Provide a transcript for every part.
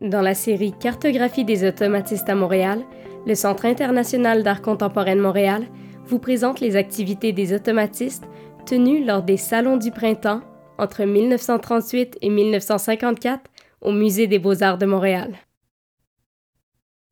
Dans la série Cartographie des automatistes à Montréal, le Centre international d'art contemporain de Montréal vous présente les activités des automatistes tenues lors des Salons du printemps entre 1938 et 1954 au Musée des beaux-arts de Montréal.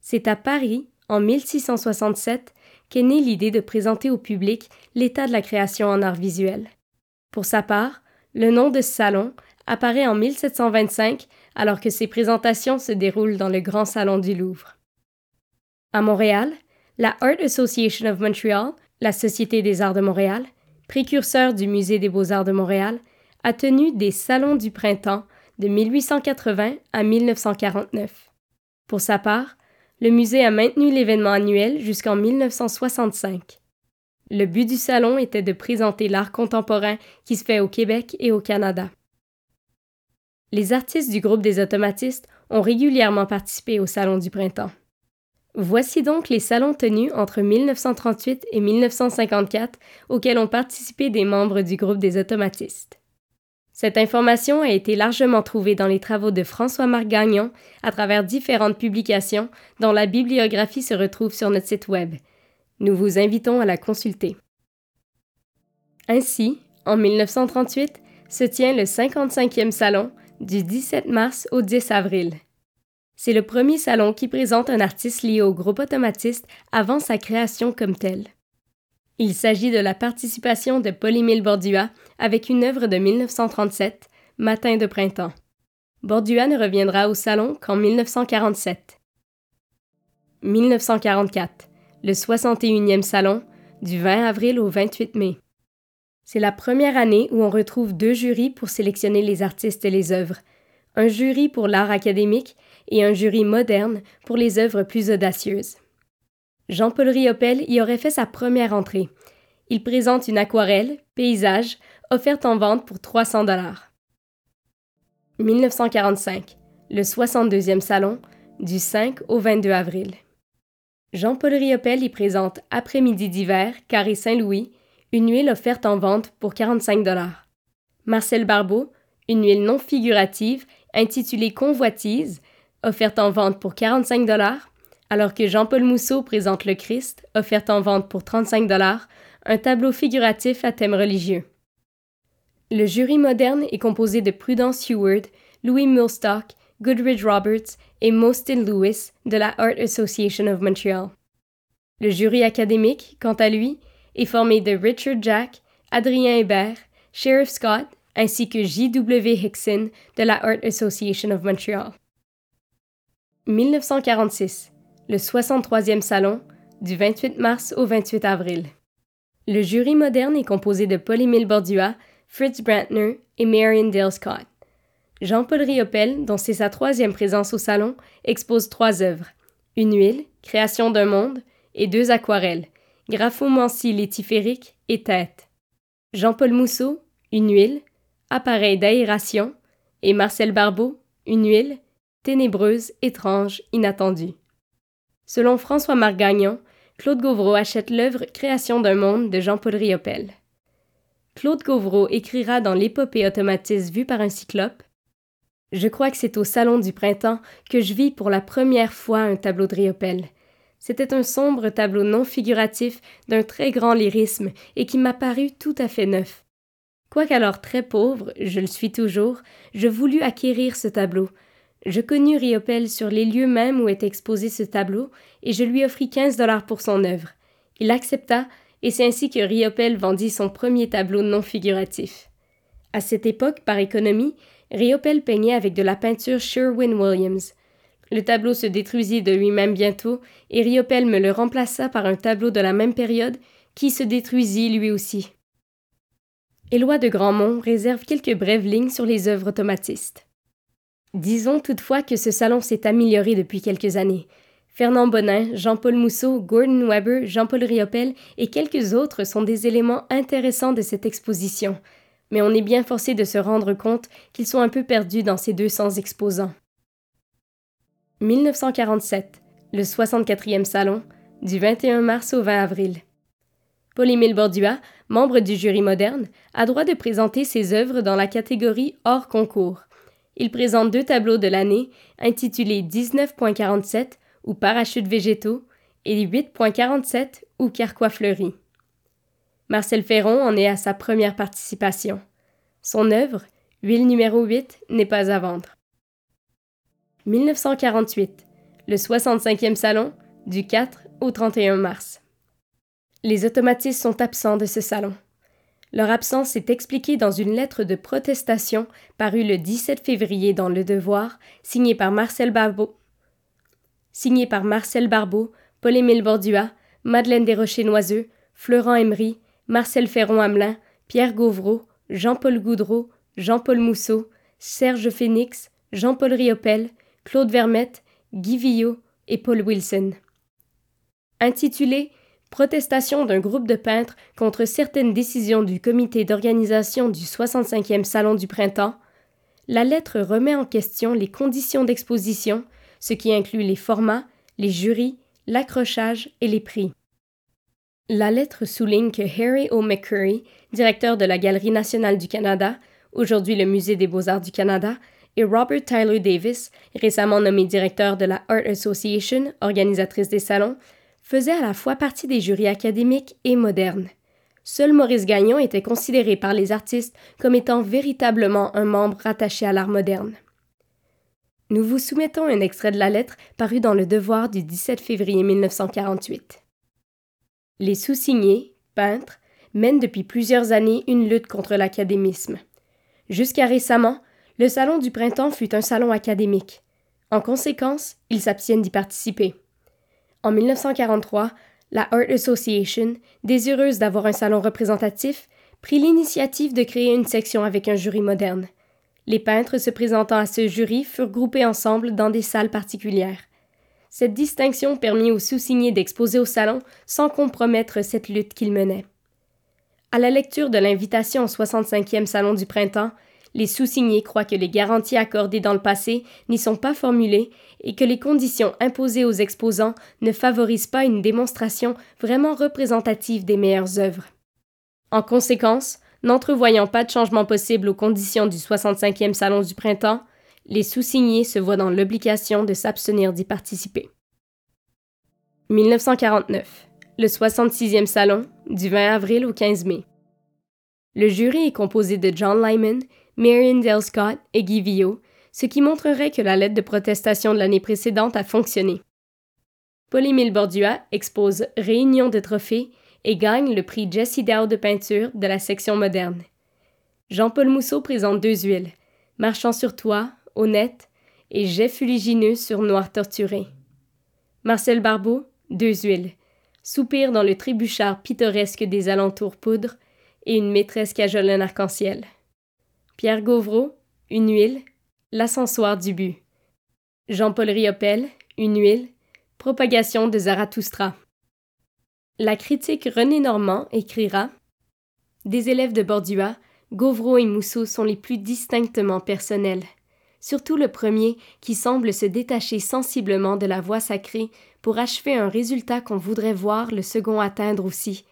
C'est à Paris, en 1667, qu'est née l'idée de présenter au public l'état de la création en art visuel. Pour sa part, le nom de ce salon apparaît en 1725 alors que ses présentations se déroulent dans le Grand Salon du Louvre. À Montréal, la Art Association of Montreal, la Société des arts de Montréal, précurseur du Musée des beaux-arts de Montréal, a tenu des Salons du printemps de 1880 à 1949. Pour sa part, le musée a maintenu l'événement annuel jusqu'en 1965. Le but du salon était de présenter l'art contemporain qui se fait au Québec et au Canada. Les artistes du groupe des automatistes ont régulièrement participé au Salon du printemps. Voici donc les salons tenus entre 1938 et 1954 auxquels ont participé des membres du groupe des automatistes. Cette information a été largement trouvée dans les travaux de François-Marc Gagnon à travers différentes publications dont la bibliographie se retrouve sur notre site Web. Nous vous invitons à la consulter. Ainsi, en 1938, se tient le 55e salon du 17 mars au 10 avril. C'est le premier salon qui présente un artiste lié au groupe automatiste avant sa création comme tel. Il s'agit de la participation de Paul-Émile Bordua avec une œuvre de 1937, Matin de printemps. Bordua ne reviendra au salon qu'en 1947. 1944, le 61e salon, du 20 avril au 28 mai. C'est la première année où on retrouve deux jurys pour sélectionner les artistes et les œuvres, un jury pour l'art académique et un jury moderne pour les œuvres plus audacieuses. Jean-Paul Riopel y aurait fait sa première entrée. Il présente une aquarelle, paysage, offerte en vente pour 300 dollars. 1945, le 62e salon, du 5 au 22 avril. Jean-Paul Riopel y présente Après-midi d'hiver, Carré Saint-Louis, une huile offerte en vente pour 45 dollars. Marcel Barbeau, une huile non figurative intitulée Convoitise, offerte en vente pour 45 dollars, alors que Jean-Paul Mousseau présente le Christ, offerte en vente pour 35 dollars, un tableau figuratif à thème religieux. Le jury moderne est composé de Prudence Heward, Louis Millstock, Goodridge Roberts et Mostyn Lewis de la Art Association of Montreal. Le jury académique, quant à lui, est formé de Richard Jack, Adrien Hébert, Sheriff Scott ainsi que J.W. Hickson de la Art Association of Montreal. 1946, le 63e salon, du 28 mars au 28 avril. Le jury moderne est composé de Paul-Émile Bordua, Fritz Brantner et Marion Dale Scott. Jean-Paul Riopel, dont c'est sa troisième présence au salon, expose trois œuvres une huile, création d'un monde, et deux aquarelles, graphomancie létiférique et tête. Jean-Paul Mousseau, une huile, appareil d'aération, et Marcel Barbeau, une huile, ténébreuse, étrange, inattendue. Selon François-Marc Gagnon, Claude Gauvreau achète l'œuvre Création d'un monde de Jean-Paul Riopel. Claude Gauvreau écrira dans l'épopée automatiste vue par un cyclope Je crois que c'est au salon du printemps que je vis pour la première fois un tableau de Riopel. C'était un sombre tableau non figuratif d'un très grand lyrisme et qui m'a paru tout à fait neuf. Quoiqu'alors très pauvre, je le suis toujours, je voulus acquérir ce tableau. Je connus Riopel sur les lieux mêmes où était exposé ce tableau et je lui offris quinze dollars pour son œuvre. Il accepta et c'est ainsi que Riopel vendit son premier tableau non figuratif. À cette époque, par économie, Riopel peignait avec de la peinture Sherwin-Williams. Le tableau se détruisit de lui-même bientôt, et Riopel me le remplaça par un tableau de la même période qui se détruisit lui aussi. Éloi de Grandmont réserve quelques brèves lignes sur les œuvres automatistes. Disons toutefois que ce salon s'est amélioré depuis quelques années. Fernand Bonin, Jean-Paul Mousseau, Gordon Weber, Jean-Paul Riopel et quelques autres sont des éléments intéressants de cette exposition, mais on est bien forcé de se rendre compte qu'ils sont un peu perdus dans ces 200 exposants. 1947, le 64e salon, du 21 mars au 20 avril. Paul-Émile Bordua, membre du jury moderne, a droit de présenter ses œuvres dans la catégorie hors concours. il présente deux tableaux de l'année intitulés 19.47 ou Parachutes végétaux et 8.47 ou Carquois fleuris. Marcel Ferron en est à sa première participation. Son œuvre, Huile numéro 8, n'est pas à vendre. 1948, le 65e salon, du 4 au 31 mars. Les automatistes sont absents de ce salon. Leur absence est expliquée dans une lettre de protestation parue le 17 février dans Le Devoir, signée par Marcel Barbeau, signée par Marcel Barbeau, Paul-Émile Bordua, Madeleine Desrochers-Noiseux, Florent Emery, Marcel Ferron-Hamelin, Pierre Gauvreau, Jean-Paul Goudreau, Jean-Paul Mousseau, Serge Phénix, Jean-Paul Riopel, Claude Vermette, Guy Villot et Paul Wilson. Intitulé Protestation d'un groupe de peintres contre certaines décisions du comité d'organisation du 65e Salon du Printemps, la lettre remet en question les conditions d'exposition, ce qui inclut les formats, les jurys, l'accrochage et les prix. La lettre souligne que Harry O. McCurry, directeur de la Galerie nationale du Canada, aujourd'hui le Musée des beaux-arts du Canada, et Robert Tyler Davis, récemment nommé directeur de la Art Association, organisatrice des salons, faisaient à la fois partie des jurys académiques et modernes. Seul Maurice Gagnon était considéré par les artistes comme étant véritablement un membre rattaché à l'art moderne. Nous vous soumettons un extrait de la lettre parue dans Le Devoir du 17 février 1948. Les sous-signés, peintres, mènent depuis plusieurs années une lutte contre l'académisme. Jusqu'à récemment, le Salon du printemps fut un salon académique. En conséquence, ils s'abstiennent d'y participer. En 1943, la Art Association, désireuse d'avoir un salon représentatif, prit l'initiative de créer une section avec un jury moderne. Les peintres se présentant à ce jury furent groupés ensemble dans des salles particulières. Cette distinction permit aux sous-signés d'exposer au salon sans compromettre cette lutte qu'ils menaient. À la lecture de l'invitation au 65e Salon du Printemps, les sous-signés croient que les garanties accordées dans le passé n'y sont pas formulées et que les conditions imposées aux exposants ne favorisent pas une démonstration vraiment représentative des meilleures œuvres. En conséquence, n'entrevoyant pas de changement possible aux conditions du 65e Salon du Printemps, les sous-signés se voient dans l'obligation de s'abstenir d'y participer. 1949. Le 66e salon, du 20 avril au 15 mai. Le jury est composé de John Lyman, Marion Dale Scott et Guy Villot, ce qui montrerait que la lettre de protestation de l'année précédente a fonctionné. Paul-Émile Bordua expose Réunion de trophées et gagne le prix Jessie Dow de peinture de la section moderne. Jean-Paul Mousseau présente deux huiles, Marchant sur toi honnête, et jet fuligineux sur noir torturé. Marcel Barbeau, deux huiles, soupir dans le trébuchard pittoresque des alentours poudre, et une maîtresse cajole un arc-en-ciel. Pierre Gauvreau, une huile, l'ascensoir du but. Jean-Paul Riopel, une huile, propagation de Zarathustra. La critique René Normand écrira Des élèves de Bordua, Gauvreau et Mousseau sont les plus distinctement personnels surtout le premier qui semble se détacher sensiblement de la voix sacrée pour achever un résultat qu'on voudrait voir le second atteindre aussi.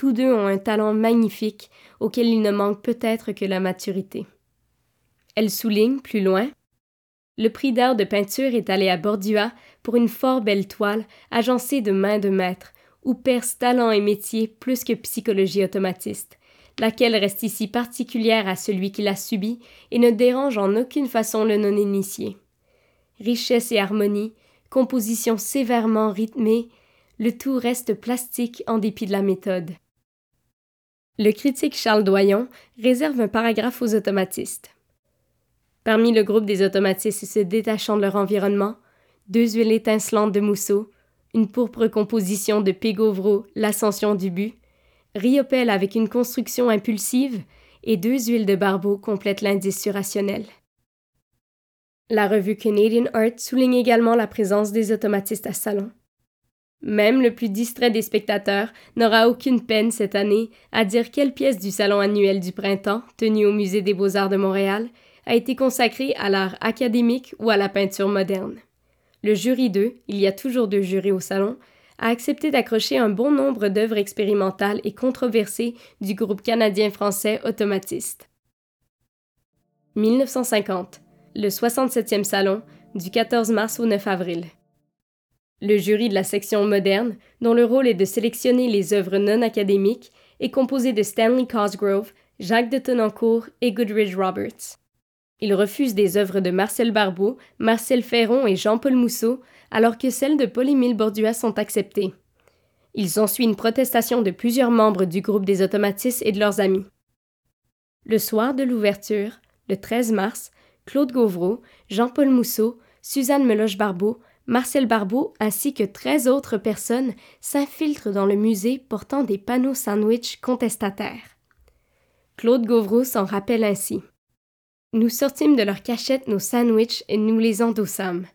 Tous deux ont un talent magnifique auquel il ne manque peut-être que la maturité. Elle souligne, plus loin, le prix d'art de peinture est allé à Bordua pour une fort belle toile agencée de main de maître, où perce talent et métier plus que psychologie automatiste laquelle reste ici particulière à celui qui l'a subie et ne dérange en aucune façon le non-initié. Richesse et harmonie, composition sévèrement rythmée, le tout reste plastique en dépit de la méthode. Le critique Charles Doyon réserve un paragraphe aux automatistes. Parmi le groupe des automatistes se détachant de leur environnement, deux huiles étincelantes de mousseau, une pourpre composition de Pégauvreau, l'ascension du but, Riopel avec une construction impulsive et deux huiles de barbeau complètent l'indice rationnel. La revue Canadian Art souligne également la présence des automatistes à salon. Même le plus distrait des spectateurs n'aura aucune peine cette année à dire quelle pièce du salon annuel du printemps, tenu au Musée des beaux-arts de Montréal, a été consacrée à l'art académique ou à la peinture moderne. Le jury 2, il y a toujours deux jurys au salon, a accepté d'accrocher un bon nombre d'œuvres expérimentales et controversées du groupe canadien-français Automatiste. 1950. le 67e salon, du 14 mars au 9 avril. Le jury de la section moderne, dont le rôle est de sélectionner les œuvres non académiques, est composé de Stanley Cosgrove, Jacques de Tonnancourt et Goodridge Roberts. Il refuse des œuvres de Marcel Barbeau, Marcel Ferron et Jean-Paul Mousseau, alors que celles de Paul-Émile Bordua sont acceptées. Il s'ensuit une protestation de plusieurs membres du groupe des automatistes et de leurs amis. Le soir de l'ouverture, le 13 mars, Claude Gauvreau, Jean-Paul Mousseau, Suzanne Meloche-Barbeau, Marcel Barbeau ainsi que 13 autres personnes s'infiltrent dans le musée portant des panneaux sandwich contestataires. Claude Gauvreau s'en rappelle ainsi. Nous sortîmes de leur cachette nos sandwichs et nous les endossâmes.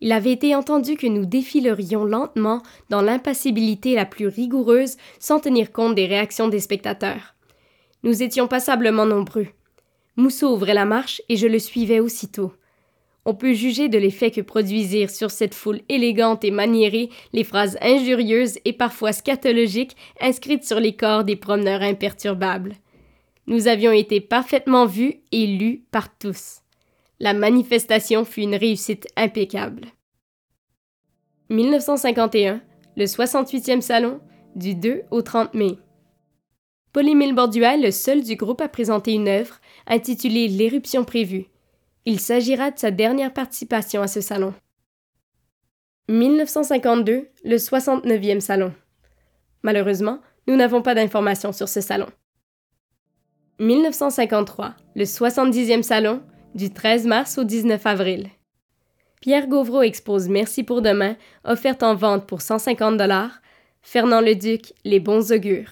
Il avait été entendu que nous défilerions lentement dans l'impassibilité la plus rigoureuse sans tenir compte des réactions des spectateurs. Nous étions passablement nombreux. Mousseau ouvrait la marche et je le suivais aussitôt. On peut juger de l'effet que produisirent sur cette foule élégante et maniérée les phrases injurieuses et parfois scatologiques inscrites sur les corps des promeneurs imperturbables. Nous avions été parfaitement vus et lus par tous. La manifestation fut une réussite impeccable. 1951, le 68e salon, du 2 au 30 mai. Paul-Émile Bordua est le seul du groupe à présenter une œuvre intitulée L'éruption prévue. Il s'agira de sa dernière participation à ce salon. 1952, le 69e salon. Malheureusement, nous n'avons pas d'informations sur ce salon. 1953, le 70e salon, du 13 mars au 19 avril. Pierre Gauvreau expose Merci pour demain, offerte en vente pour 150 dollars. Fernand Leduc, Les bons augures.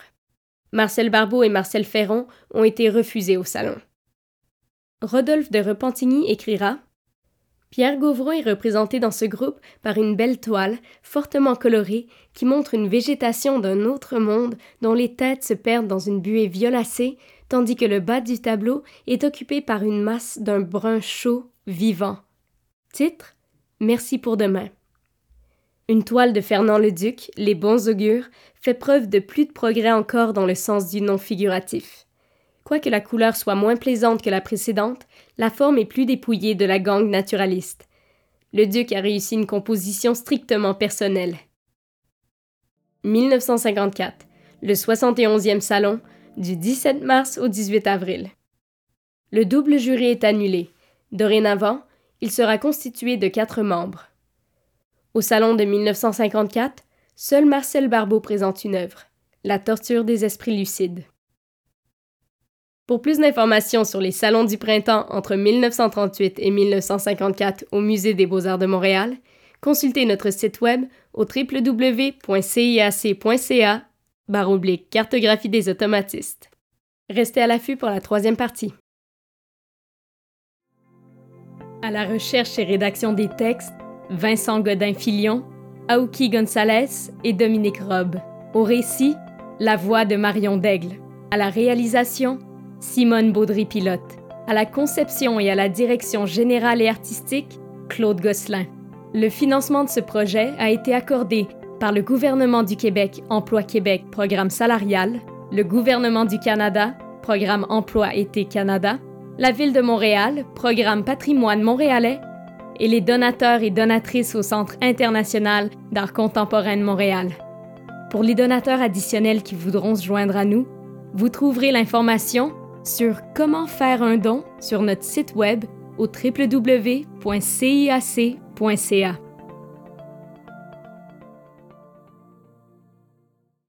Marcel Barbeau et Marcel Ferron ont été refusés au salon. Rodolphe de Repentigny écrira Pierre Gauvreau est représenté dans ce groupe par une belle toile, fortement colorée, qui montre une végétation d'un autre monde dont les têtes se perdent dans une buée violacée, tandis que le bas du tableau est occupé par une masse d'un brun chaud, vivant. Titre Merci pour demain. Une toile de Fernand Leduc, Les bons augures, fait preuve de plus de progrès encore dans le sens du non figuratif. Quoique la couleur soit moins plaisante que la précédente, la forme est plus dépouillée de la gangue naturaliste. Le duc a réussi une composition strictement personnelle. 1954, le 71e salon, du 17 mars au 18 avril. Le double jury est annulé. Dorénavant, il sera constitué de quatre membres. Au salon de 1954, seul Marcel Barbeau présente une œuvre, La torture des esprits lucides. Pour plus d'informations sur les salons du printemps entre 1938 et 1954 au Musée des beaux-arts de Montréal, consultez notre site web au www.ciac.ca cartographie des automatistes. Restez à l'affût pour la troisième partie. À la recherche et rédaction des textes, Vincent Godin-Filion, Aouki Gonzalez et Dominique Robb. Au récit, la voix de Marion Daigle. À la réalisation, Simone Baudry-Pilote. À la conception et à la direction générale et artistique, Claude Gosselin. Le financement de ce projet a été accordé par le gouvernement du Québec Emploi Québec Programme salarial, le gouvernement du Canada Programme Emploi Été Canada, la Ville de Montréal Programme Patrimoine montréalais et les donateurs et donatrices au Centre international d'art contemporain Montréal. Pour les donateurs additionnels qui voudront se joindre à nous, vous trouverez l'information sur comment faire un don sur notre site web au www.ciac.ca.